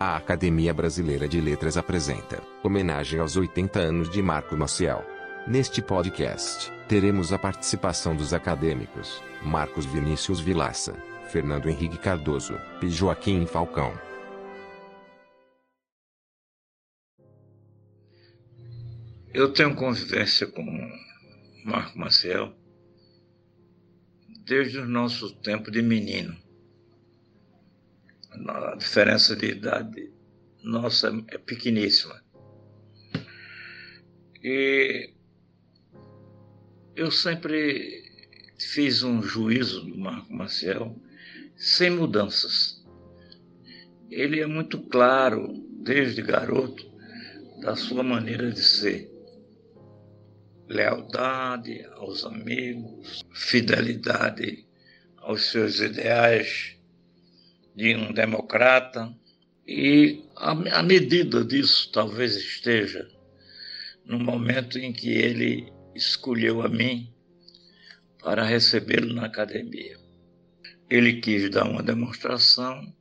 A Academia Brasileira de Letras apresenta homenagem aos 80 anos de Marco Maciel. Neste podcast, teremos a participação dos acadêmicos Marcos Vinícius Vilaça, Fernando Henrique Cardoso e Joaquim Falcão. Eu tenho convivência com Marco Maciel desde o nosso tempo de menino a diferença de idade nossa é pequeníssima. E eu sempre fiz um juízo do Marco Maciel sem mudanças. Ele é muito claro, desde garoto, da sua maneira de ser. Lealdade aos amigos, fidelidade aos seus ideais de um democrata, e a, a medida disso talvez esteja no momento em que ele escolheu a mim para recebê-lo na academia. Ele quis dar uma demonstração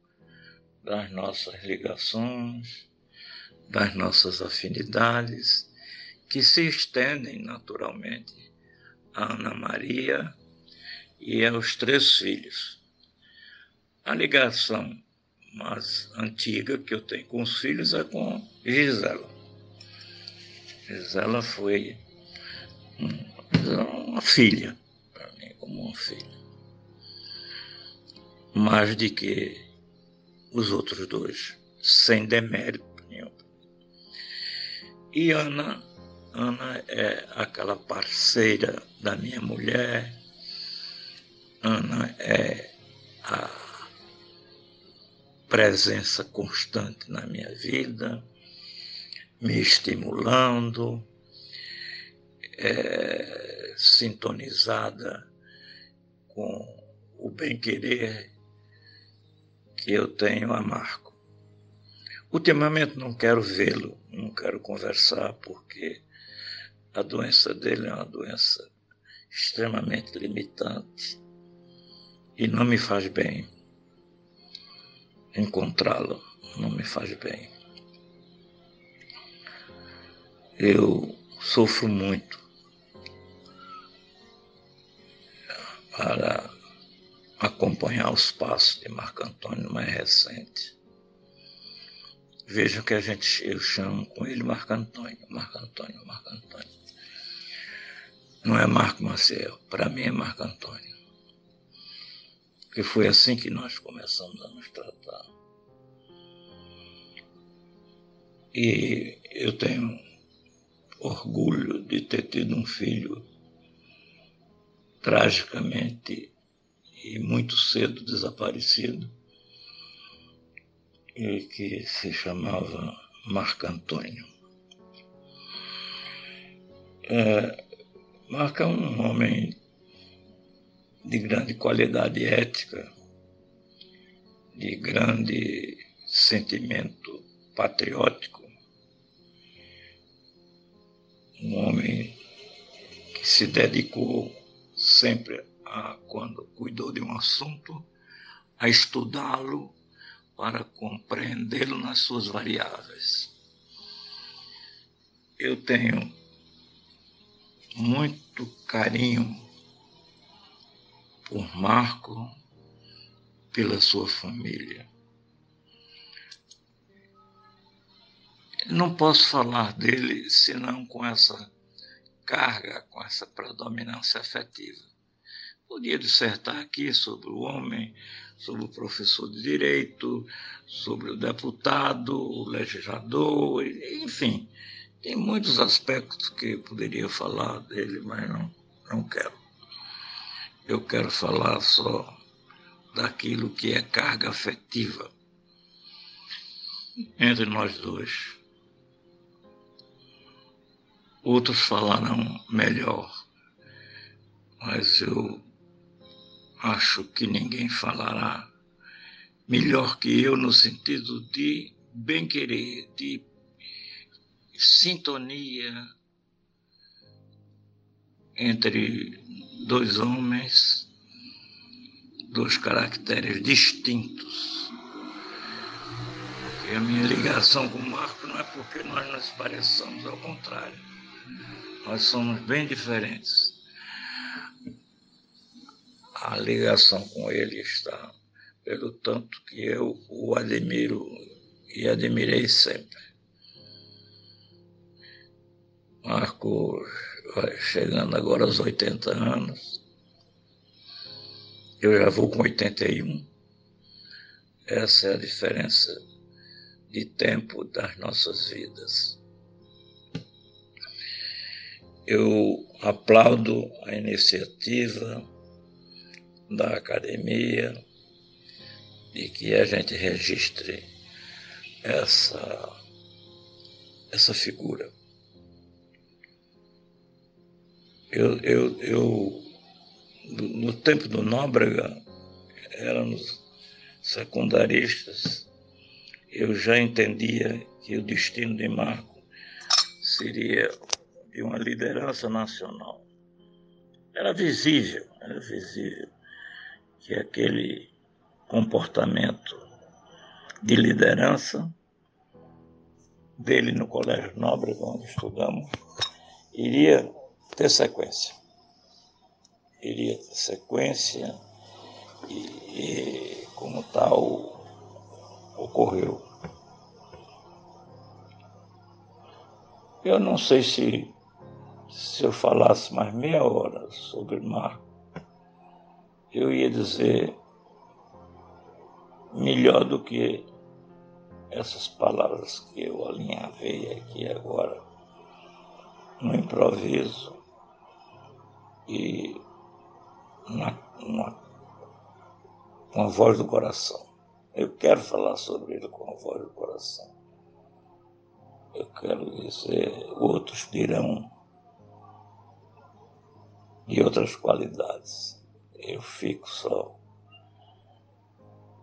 das nossas ligações, das nossas afinidades, que se estendem naturalmente a Ana Maria e aos três filhos. A ligação mais antiga que eu tenho com os filhos é com Gisela. Gisela foi uma filha, para mim, como uma filha. Mais do que os outros dois, sem demérito nenhum. E Ana, Ana é aquela parceira da minha mulher, Ana é a presença constante na minha vida, me estimulando, é, sintonizada com o bem-querer que eu tenho a Marco. Ultimamente não quero vê-lo, não quero conversar, porque a doença dele é uma doença extremamente limitante e não me faz bem encontrá-lo não me faz bem. Eu sofro muito para acompanhar os passos de Marco Antônio mais recente. Vejam que a gente, eu chamo com ele Marco Antônio, Marco Antônio, Marco Antônio. Não é Marco Maciel, para mim é Marco Antônio que foi assim que nós começamos a nos tratar. E eu tenho orgulho de ter tido um filho tragicamente e muito cedo desaparecido, e que se chamava Marco Antônio. É, Marco é um homem de grande qualidade ética, de grande sentimento patriótico, um homem que se dedicou sempre a, quando cuidou de um assunto, a estudá-lo para compreendê-lo nas suas variáveis. Eu tenho muito carinho por Marco, pela sua família. Não posso falar dele senão com essa carga, com essa predominância afetiva. Podia dissertar aqui sobre o homem, sobre o professor de direito, sobre o deputado, o legislador, enfim, tem muitos aspectos que poderia falar dele, mas não, não quero eu quero falar só daquilo que é carga afetiva entre nós dois. Outros falarão melhor, mas eu acho que ninguém falará melhor que eu no sentido de bem-querer, de sintonia entre dois homens, dois caracteres distintos, E a minha ligação com o Marco não é porque nós nos pareçamos, ao contrário. Nós somos bem diferentes. A ligação com ele está pelo tanto que eu o admiro e admirei sempre. Marco chegando agora aos 80 anos, eu já vou com 81. Essa é a diferença de tempo das nossas vidas. Eu aplaudo a iniciativa da academia de que a gente registre essa, essa figura. Eu, eu, eu, no tempo do Nóbrega, éramos secundaristas, eu já entendia que o destino de Marco seria de uma liderança nacional. Era visível, era visível que aquele comportamento de liderança dele no Colégio Nobre, onde estudamos, iria ter sequência. Iria ter sequência e, e como tal, ocorreu. Eu não sei se, se eu falasse mais meia hora sobre Marco, eu ia dizer melhor do que essas palavras que eu alinhavei aqui agora no improviso e na, na, com a voz do coração. Eu quero falar sobre ele com a voz do coração. Eu quero dizer, outros dirão de outras qualidades. Eu fico só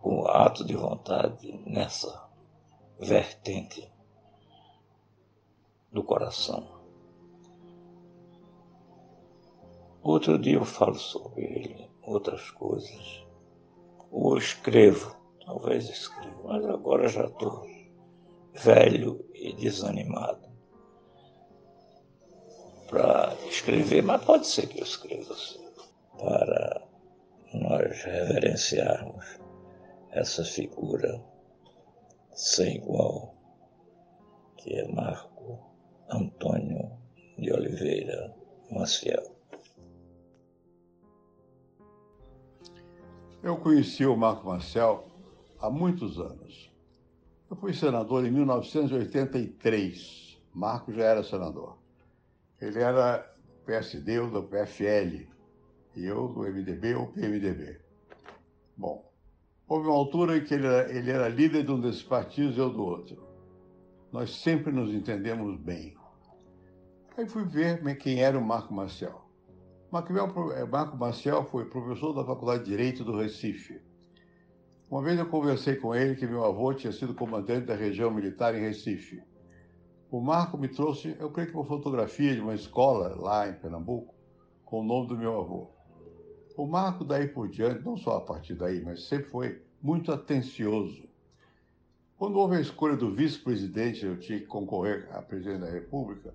com o ato de vontade nessa vertente do coração. Outro dia eu falo sobre ele, outras coisas. Ou escrevo, talvez escrevo, mas agora já estou velho e desanimado para escrever, mas pode ser que eu escreva para nós reverenciarmos essa figura sem igual, que é Marco Antônio de Oliveira Maciel. Eu conheci o Marco Marcel há muitos anos. Eu fui senador em 1983. Marco já era senador. Ele era PSD ou do PFL, e eu do MDB ou PMDB. Bom, houve uma altura em que ele era, ele era líder de um desses partidos e eu do outro. Nós sempre nos entendemos bem. Aí fui ver quem era o Marco Marcel. É, Marco Maciel foi professor da Faculdade de Direito do Recife. Uma vez eu conversei com ele que meu avô tinha sido comandante da região militar em Recife. O Marco me trouxe, eu creio que uma fotografia de uma escola lá em Pernambuco, com o nome do meu avô. O Marco, daí por diante, não só a partir daí, mas sempre foi muito atencioso. Quando houve a escolha do vice-presidente, eu tinha que concorrer à presidência da República,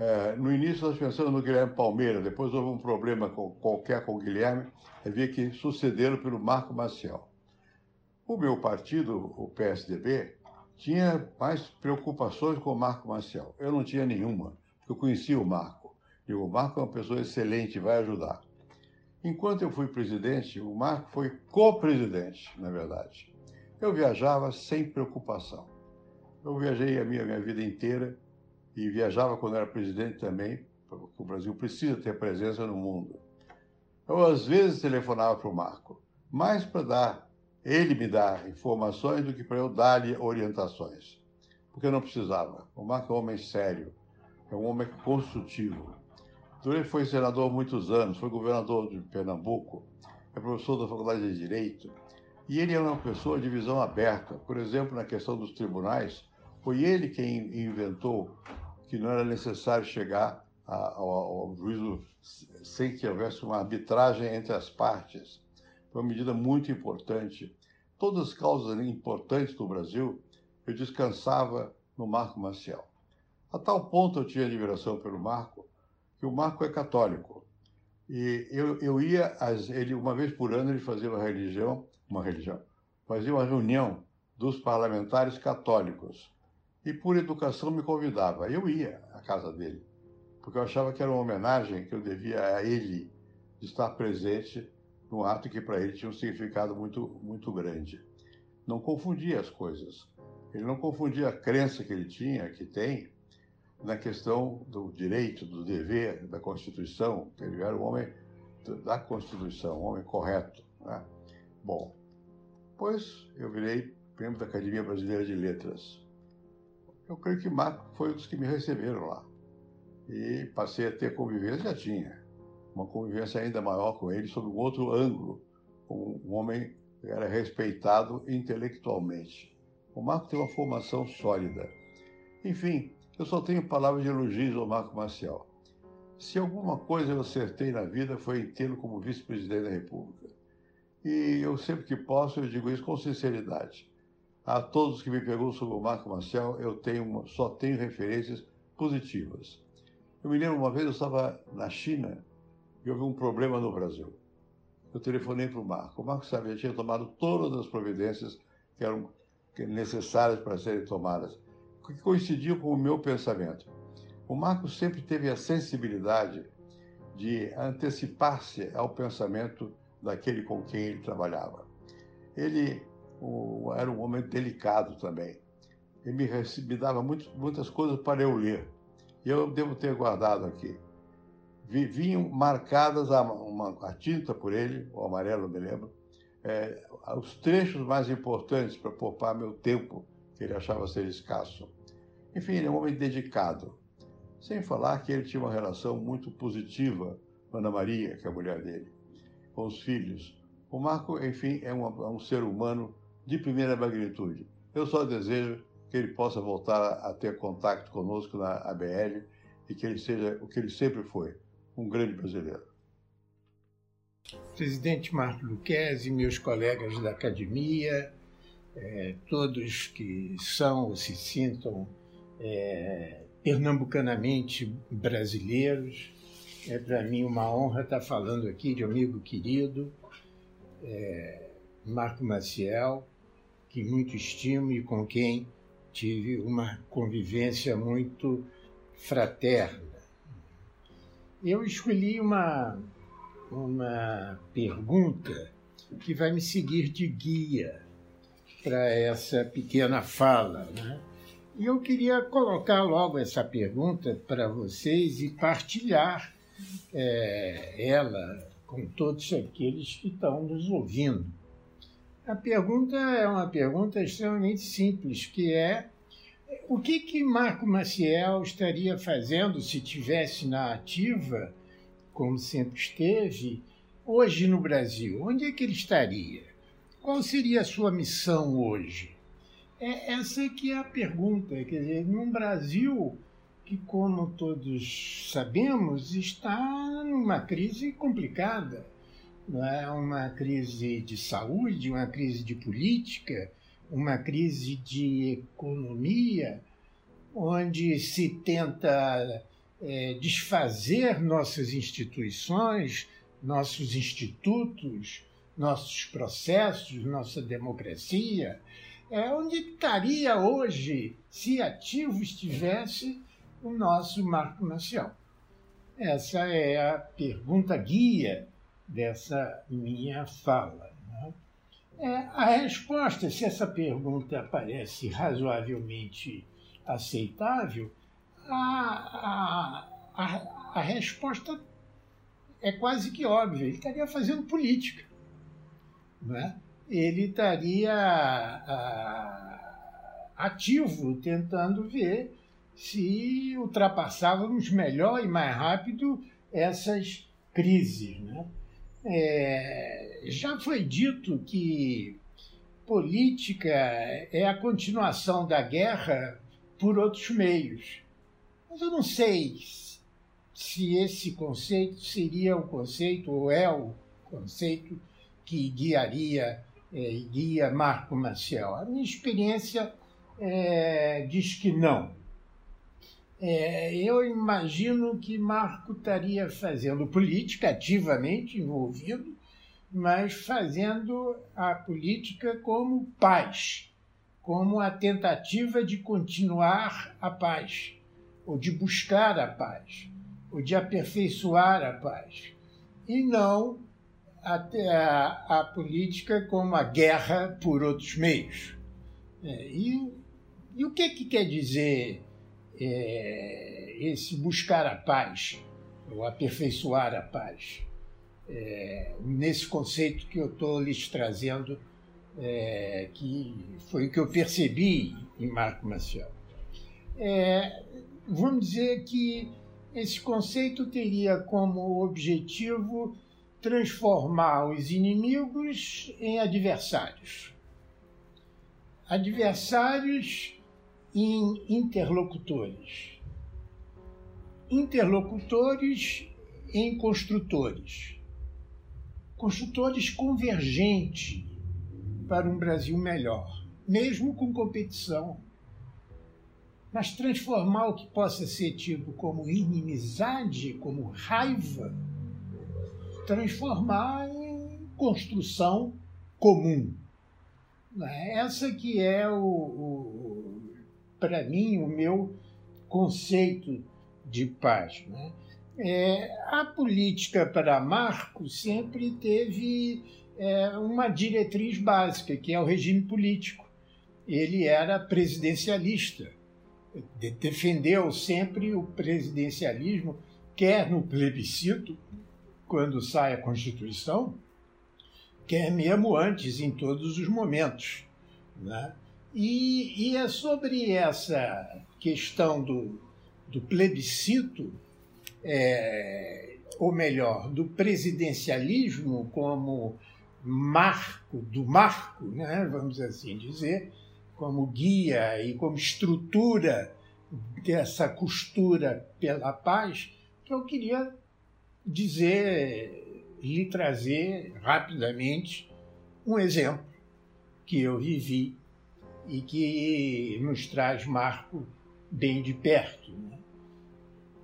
é, no início nós pensamos no Guilherme Palmeira, depois houve um problema com, qualquer com o Guilherme, havia que sucedê-lo pelo Marco Maciel. O meu partido, o PSDB, tinha mais preocupações com o Marco Maciel. Eu não tinha nenhuma, porque eu conhecia o Marco. E o Marco é uma pessoa excelente, vai ajudar. Enquanto eu fui presidente, o Marco foi co-presidente, na verdade. Eu viajava sem preocupação. Eu viajei a minha, minha vida inteira e viajava quando era presidente também, porque o Brasil precisa ter presença no mundo. Eu, às vezes, telefonava para o Marco, mais para dar, ele me dar informações do que para eu dar-lhe orientações, porque eu não precisava. O Marco é um homem sério, é um homem construtivo. Então, ele foi senador muitos anos, foi governador de Pernambuco, é professor da Faculdade de Direito, e ele é uma pessoa de visão aberta. Por exemplo, na questão dos tribunais, foi ele quem inventou que não era necessário chegar ao, ao juízo sem que houvesse uma arbitragem entre as partes. Foi uma medida muito importante. Todas as causas importantes do Brasil eu descansava no Marco Maciel. A tal ponto eu tinha admiração pelo Marco, que o Marco é católico. E eu, eu ia, ele uma vez por ano, ele fazia uma religião, uma religião, fazia uma reunião dos parlamentares católicos. E por educação me convidava. Eu ia à casa dele, porque eu achava que era uma homenagem que eu devia a ele de estar presente num ato que para ele tinha um significado muito, muito grande. Não confundia as coisas. Ele não confundia a crença que ele tinha, que tem, na questão do direito, do dever, da Constituição. Ele era um homem da Constituição, um homem correto. Né? Bom, pois eu virei membro da Academia Brasileira de Letras. Eu creio que Marco foi um dos que me receberam lá. E passei a ter convivência, já tinha uma convivência ainda maior com ele, sob um outro ângulo, um homem que era respeitado intelectualmente. O Marco tem uma formação sólida. Enfim, eu só tenho palavras de elogios ao Marco Maciel. Se alguma coisa eu acertei na vida foi em tê-lo como vice-presidente da República. E eu sempre que posso, eu digo isso com sinceridade. A todos que me perguntam sobre o Marco Maciel, eu tenho, só tenho referências positivas. Eu me lembro uma vez, eu estava na China e houve um problema no Brasil. Eu telefonei para o Marco. O Marco sabia, tinha tomado todas as providências que eram necessárias para serem tomadas, que coincidiam com o meu pensamento. O Marco sempre teve a sensibilidade de antecipar-se ao pensamento daquele com quem ele trabalhava. Ele era um homem delicado também. Ele me, me dava muito, muitas coisas para eu ler. E eu devo ter guardado aqui vinham marcadas a, uma, a tinta por ele, o amarelo, me lembro, é, os trechos mais importantes para poupar meu tempo, que ele achava ser escasso. Enfim, ele é um homem dedicado. Sem falar que ele tinha uma relação muito positiva com Ana Maria, que é a mulher dele, com os filhos. O Marco, enfim, é um, é um ser humano de primeira magnitude. Eu só desejo que ele possa voltar a ter contato conosco na ABL e que ele seja o que ele sempre foi, um grande brasileiro. Presidente Marco Luquezzi, meus colegas da academia, é, todos que são ou se sintam é, pernambucanamente brasileiros, é para mim uma honra estar falando aqui de amigo querido, é, Marco Maciel, que muito estimo e com quem tive uma convivência muito fraterna. Eu escolhi uma, uma pergunta que vai me seguir de guia para essa pequena fala. Né? E eu queria colocar logo essa pergunta para vocês e partilhar é, ela com todos aqueles que estão nos ouvindo. A pergunta é uma pergunta extremamente simples, que é o que que Marco Maciel estaria fazendo se tivesse na ativa, como sempre esteve, hoje no Brasil? Onde é que ele estaria? Qual seria a sua missão hoje? É essa que é a pergunta, quer dizer, num Brasil que, como todos sabemos, está numa crise complicada, não é uma crise de saúde, uma crise de política, uma crise de economia, onde se tenta é, desfazer nossas instituições, nossos institutos, nossos processos, nossa democracia. É onde estaria hoje se ativo estivesse o nosso marco nacional? Essa é a pergunta guia dessa minha fala. Né? É, a resposta, se essa pergunta parece razoavelmente aceitável, a, a, a, a resposta é quase que óbvia. Ele estaria fazendo política. Né? Ele estaria a, ativo, tentando ver se ultrapassávamos melhor e mais rápido essas crises. Né? É, já foi dito que política é a continuação da guerra por outros meios. Mas eu não sei se esse conceito seria o conceito, ou é o conceito que guiaria, é, guia Marco Maciel. A minha experiência é, diz que não. É, eu imagino que Marco estaria fazendo política, ativamente envolvido, mas fazendo a política como paz, como a tentativa de continuar a paz, ou de buscar a paz, ou de aperfeiçoar a paz, e não a, a, a política como a guerra por outros meios. É, e, e, o que, que quer dizer é, esse buscar a paz, ou aperfeiçoar a paz? É, nesse conceito que eu estou lhes trazendo, é, que foi o que eu percebi em Marco Maciel. É, vamos dizer que esse conceito teria como objetivo transformar os inimigos em adversários. Adversários em interlocutores. Interlocutores em construtores. Construtores convergentes para um Brasil melhor, mesmo com competição. Mas transformar o que possa ser tido como inimizade, como raiva, transformar em construção comum. Né? Essa que é o, o para mim o meu conceito de paz. Né? É, a política para Marco sempre teve é, uma diretriz básica, que é o regime político. Ele era presidencialista, defendeu sempre o presidencialismo, quer no plebiscito, quando sai a Constituição, quer mesmo antes, em todos os momentos. Né? E, e é sobre essa questão do, do plebiscito, é, ou melhor, do presidencialismo como marco, do marco, né, vamos assim dizer, como guia e como estrutura dessa costura pela paz, que eu queria dizer, lhe trazer rapidamente um exemplo que eu vivi e que nos traz Marco bem de perto. Né?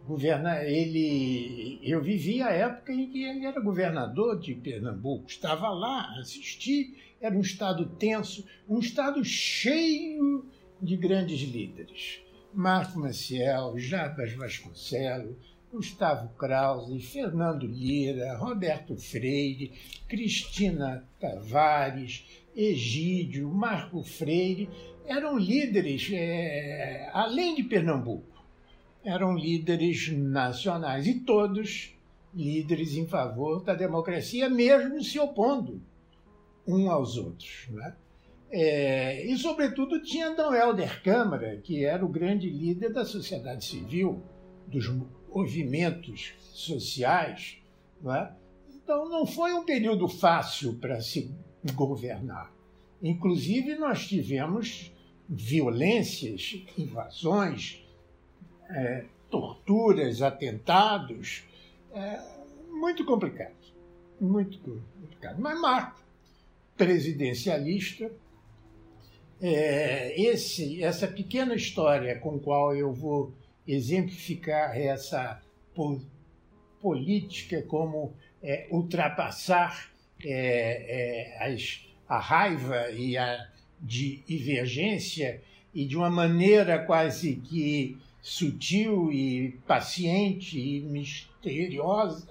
Governa, ele, eu vivi a época em que ele era governador de Pernambuco, estava lá, assisti, era um estado tenso, um estado cheio de grandes líderes. Marco Maciel, Jabas Vasconcelos, Gustavo Krause, Fernando Lira, Roberto Freire, Cristina Tavares, Egídio, Marco Freire, eram líderes, é, além de Pernambuco, eram líderes nacionais e todos líderes em favor da democracia, mesmo se opondo um aos outros. Né? É, e, sobretudo, tinha Dom Helder Câmara, que era o grande líder da sociedade civil, dos movimentos sociais. Não é? Então, não foi um período fácil para se governar. Inclusive, nós tivemos violências, invasões, é, torturas, atentados. É, muito complicado. Muito complicado. Mas Marco, presidencialista, é, esse, essa pequena história com qual eu vou exemplificar essa po política como é, ultrapassar é, é, as, a raiva e a divergência e de uma maneira quase que sutil e paciente e misteriosa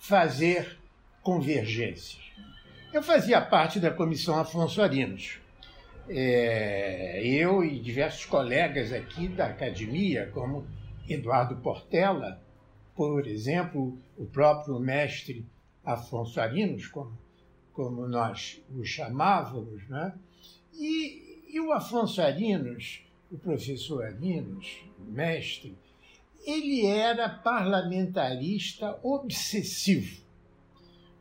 fazer convergências. Eu fazia parte da comissão Afonso Arinos. É, eu e diversos colegas aqui da academia, como Eduardo Portela, por exemplo, o próprio mestre Afonso Arinos, como, como nós o chamávamos, né? e, e o Afonso Arinos, o professor Arinos, mestre, ele era parlamentarista obsessivo.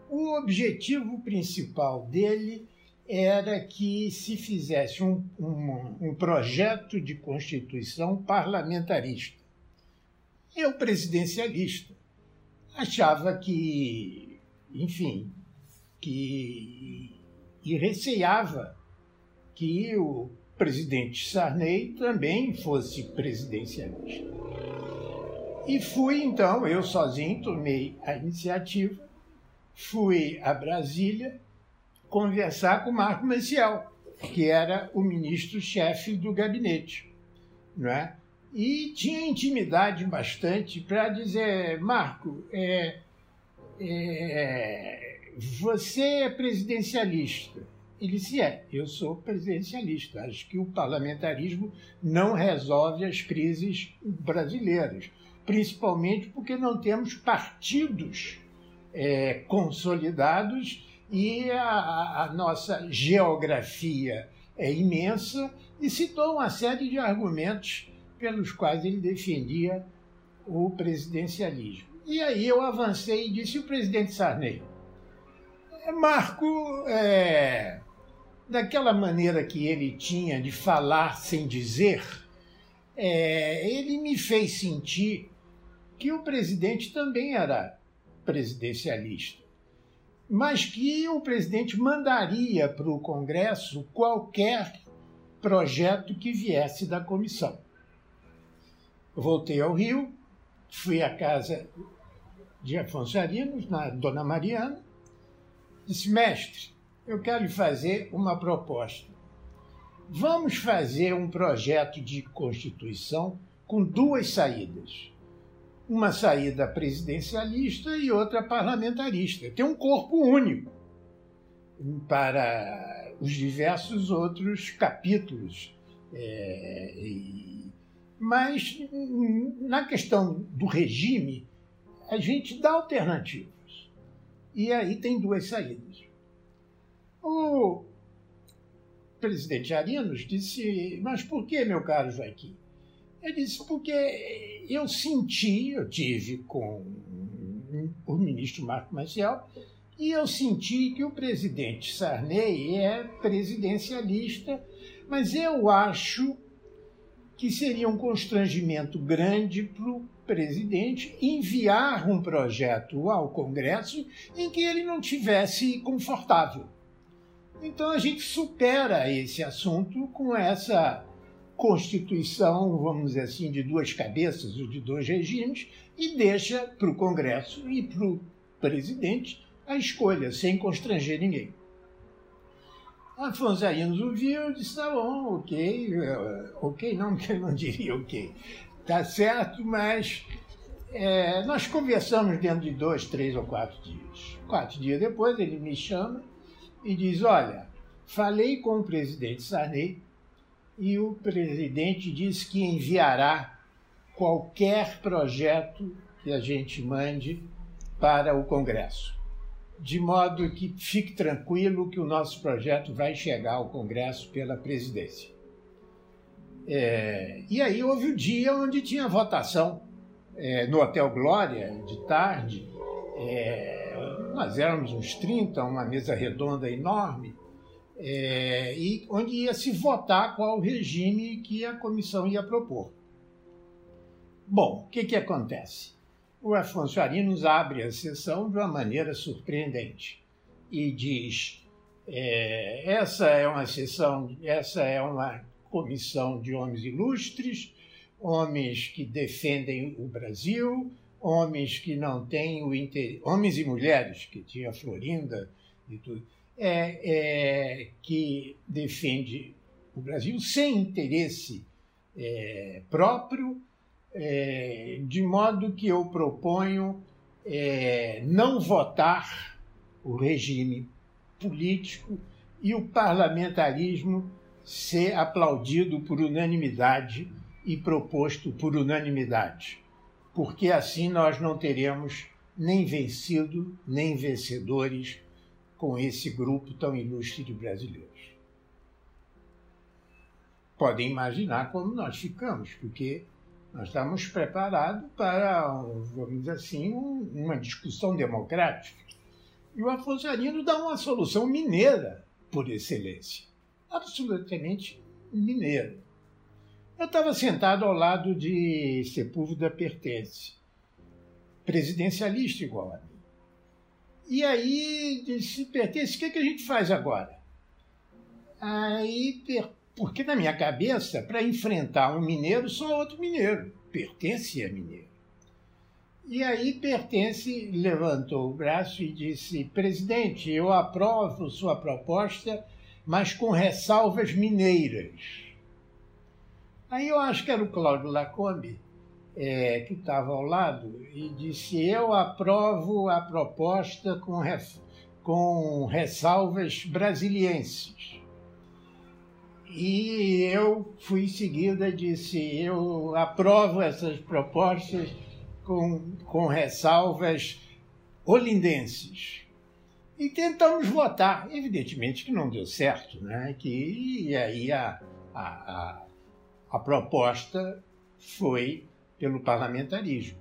O objetivo principal dele era que se fizesse um, um, um projeto de constituição parlamentarista. Eu, presidencialista, achava que, enfim, que e receava que o presidente Sarney também fosse presidencialista. E fui, então, eu sozinho tomei a iniciativa, fui a Brasília conversar com Marco Maciel, que era o ministro-chefe do gabinete. Não é? E tinha intimidade bastante para dizer: Marco, é, é, você é presidencialista. Ele disse: é, eu sou presidencialista. Acho que o parlamentarismo não resolve as crises brasileiras, principalmente porque não temos partidos é, consolidados e a, a nossa geografia é imensa. E citou uma série de argumentos pelos quais ele defendia o presidencialismo. E aí eu avancei e disse: o presidente Sarney, Marco, é, daquela maneira que ele tinha de falar sem dizer, é, ele me fez sentir que o presidente também era presidencialista, mas que o presidente mandaria para o Congresso qualquer projeto que viesse da comissão. voltei ao Rio, fui à casa de Afonso Arinos, na Dona Mariana, disse, mestre, eu quero lhe fazer uma proposta. Vamos fazer um projeto de Constituição com duas saídas. Uma saída presidencialista e outra parlamentarista. Tem um corpo único para os diversos outros capítulos. É, mas, na questão do regime, a gente dá alternativas. E aí tem duas saídas. O presidente Arinos disse: Mas por que, meu caro Joaquim? Ele disse: Porque eu senti, eu tive com o ministro Marco Maciel, e eu senti que o presidente Sarney é presidencialista, mas eu acho que seria um constrangimento grande para o presidente enviar um projeto ao Congresso em que ele não tivesse confortável. Então a gente supera esse assunto com essa constituição, vamos dizer assim, de duas cabeças, ou de dois regimes, e deixa para o Congresso e para o presidente a escolha, sem constranger ninguém. Afonso Arinos ouviu e disse: tá bom, ok, eh, ok, não, que eu não diria ok. Tá certo, mas é, nós conversamos dentro de dois, três ou quatro dias. Quatro dias depois ele me chama e diz: Olha, falei com o presidente Sarney e o presidente disse que enviará qualquer projeto que a gente mande para o Congresso. De modo que fique tranquilo que o nosso projeto vai chegar ao Congresso pela presidência. É, e aí houve o dia onde tinha votação é, no Hotel Glória, de tarde. É, nós éramos uns 30, uma mesa redonda enorme, é, e onde ia se votar qual regime que a comissão ia propor. Bom, o que, que acontece? O Afonso Arinos abre a sessão de uma maneira surpreendente e diz: é, essa é uma sessão, essa é uma comissão de homens ilustres, homens que defendem o Brasil, homens que não têm o interesse, homens e mulheres, que tinha Florinda e tudo, é, é, que defende o Brasil sem interesse é, próprio, é, de modo que eu proponho é, não votar o regime político e o parlamentarismo ser aplaudido por unanimidade e proposto por unanimidade, porque assim nós não teremos nem vencido nem vencedores com esse grupo tão ilustre de brasileiros. Podem imaginar como nós ficamos, porque nós estamos preparados para, vamos dizer assim, uma discussão democrática. E o Afonso Arino dá uma solução mineira por excelência absolutamente mineiro. Eu estava sentado ao lado de Sepúlveda Pertence, presidencialista igual a mim. E aí disse, Pertence, o que, é que a gente faz agora? Aí Porque na minha cabeça, para enfrentar um mineiro, só outro mineiro. Pertence a mineiro. E aí Pertence levantou o braço e disse: Presidente, eu aprovo sua proposta, mas com ressalvas mineiras. Aí eu acho que era o Cláudio Lacombe, é, que estava ao lado, e disse: Eu aprovo a proposta com, com ressalvas brasilienses. E eu fui em seguida disse: Eu aprovo essas propostas com, com ressalvas olindenses. E tentamos votar. Evidentemente que não deu certo, né? Que, e aí a, a, a, a proposta foi pelo parlamentarismo.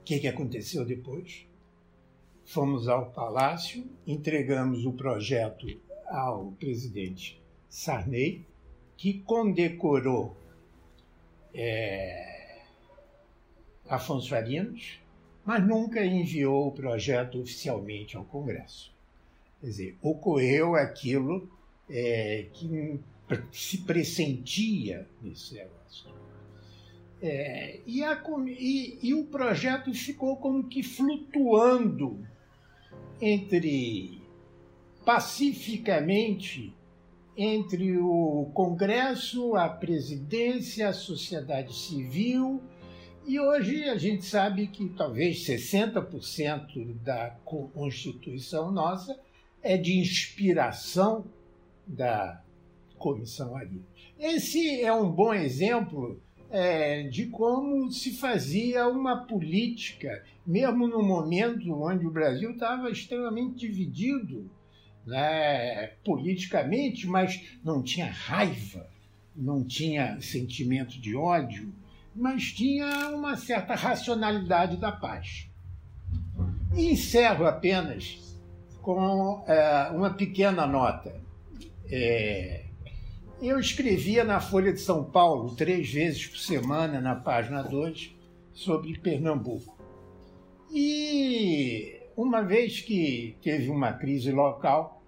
O que, que aconteceu depois? Fomos ao palácio, entregamos o projeto ao presidente Sarney, que condecorou é, Afonso Arinos, mas nunca enviou o projeto oficialmente ao Congresso. Quer dizer, ocorreu aquilo é, que se pressentia nesse negócio. É, e, a, e, e, o projeto ficou como que flutuando entre pacificamente entre o Congresso, a presidência, a sociedade civil e hoje a gente sabe que talvez 60% da Constituição nossa é de inspiração da Comissão Ari. Esse é um bom exemplo é, de como se fazia uma política, mesmo no momento onde o Brasil estava extremamente dividido né, politicamente, mas não tinha raiva, não tinha sentimento de ódio mas tinha uma certa racionalidade da paz. E encerro apenas com é, uma pequena nota. É, eu escrevia na Folha de São Paulo, três vezes por semana, na página 2, sobre Pernambuco. E uma vez que teve uma crise local,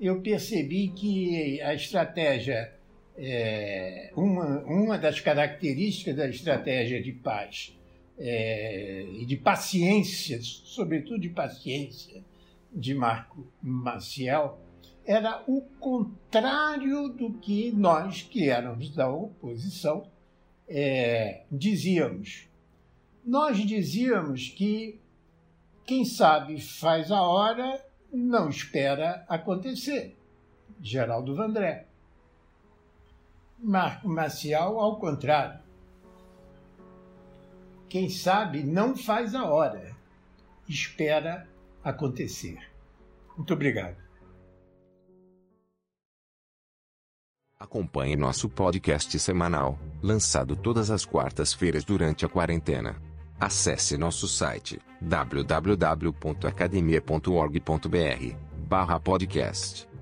eu percebi que a estratégia é, uma, uma das características da estratégia de paz é, e de paciência, sobretudo de paciência, de Marco Maciel, era o contrário do que nós, que éramos da oposição, é, dizíamos. Nós dizíamos que quem sabe faz a hora, não espera acontecer. Geraldo Vandré. Marco Maciel, ao contrário. Quem sabe não faz a hora, espera acontecer. Muito obrigado. Acompanhe nosso podcast semanal, lançado todas as quartas-feiras durante a quarentena. Acesse nosso site www.academia.org.br/podcast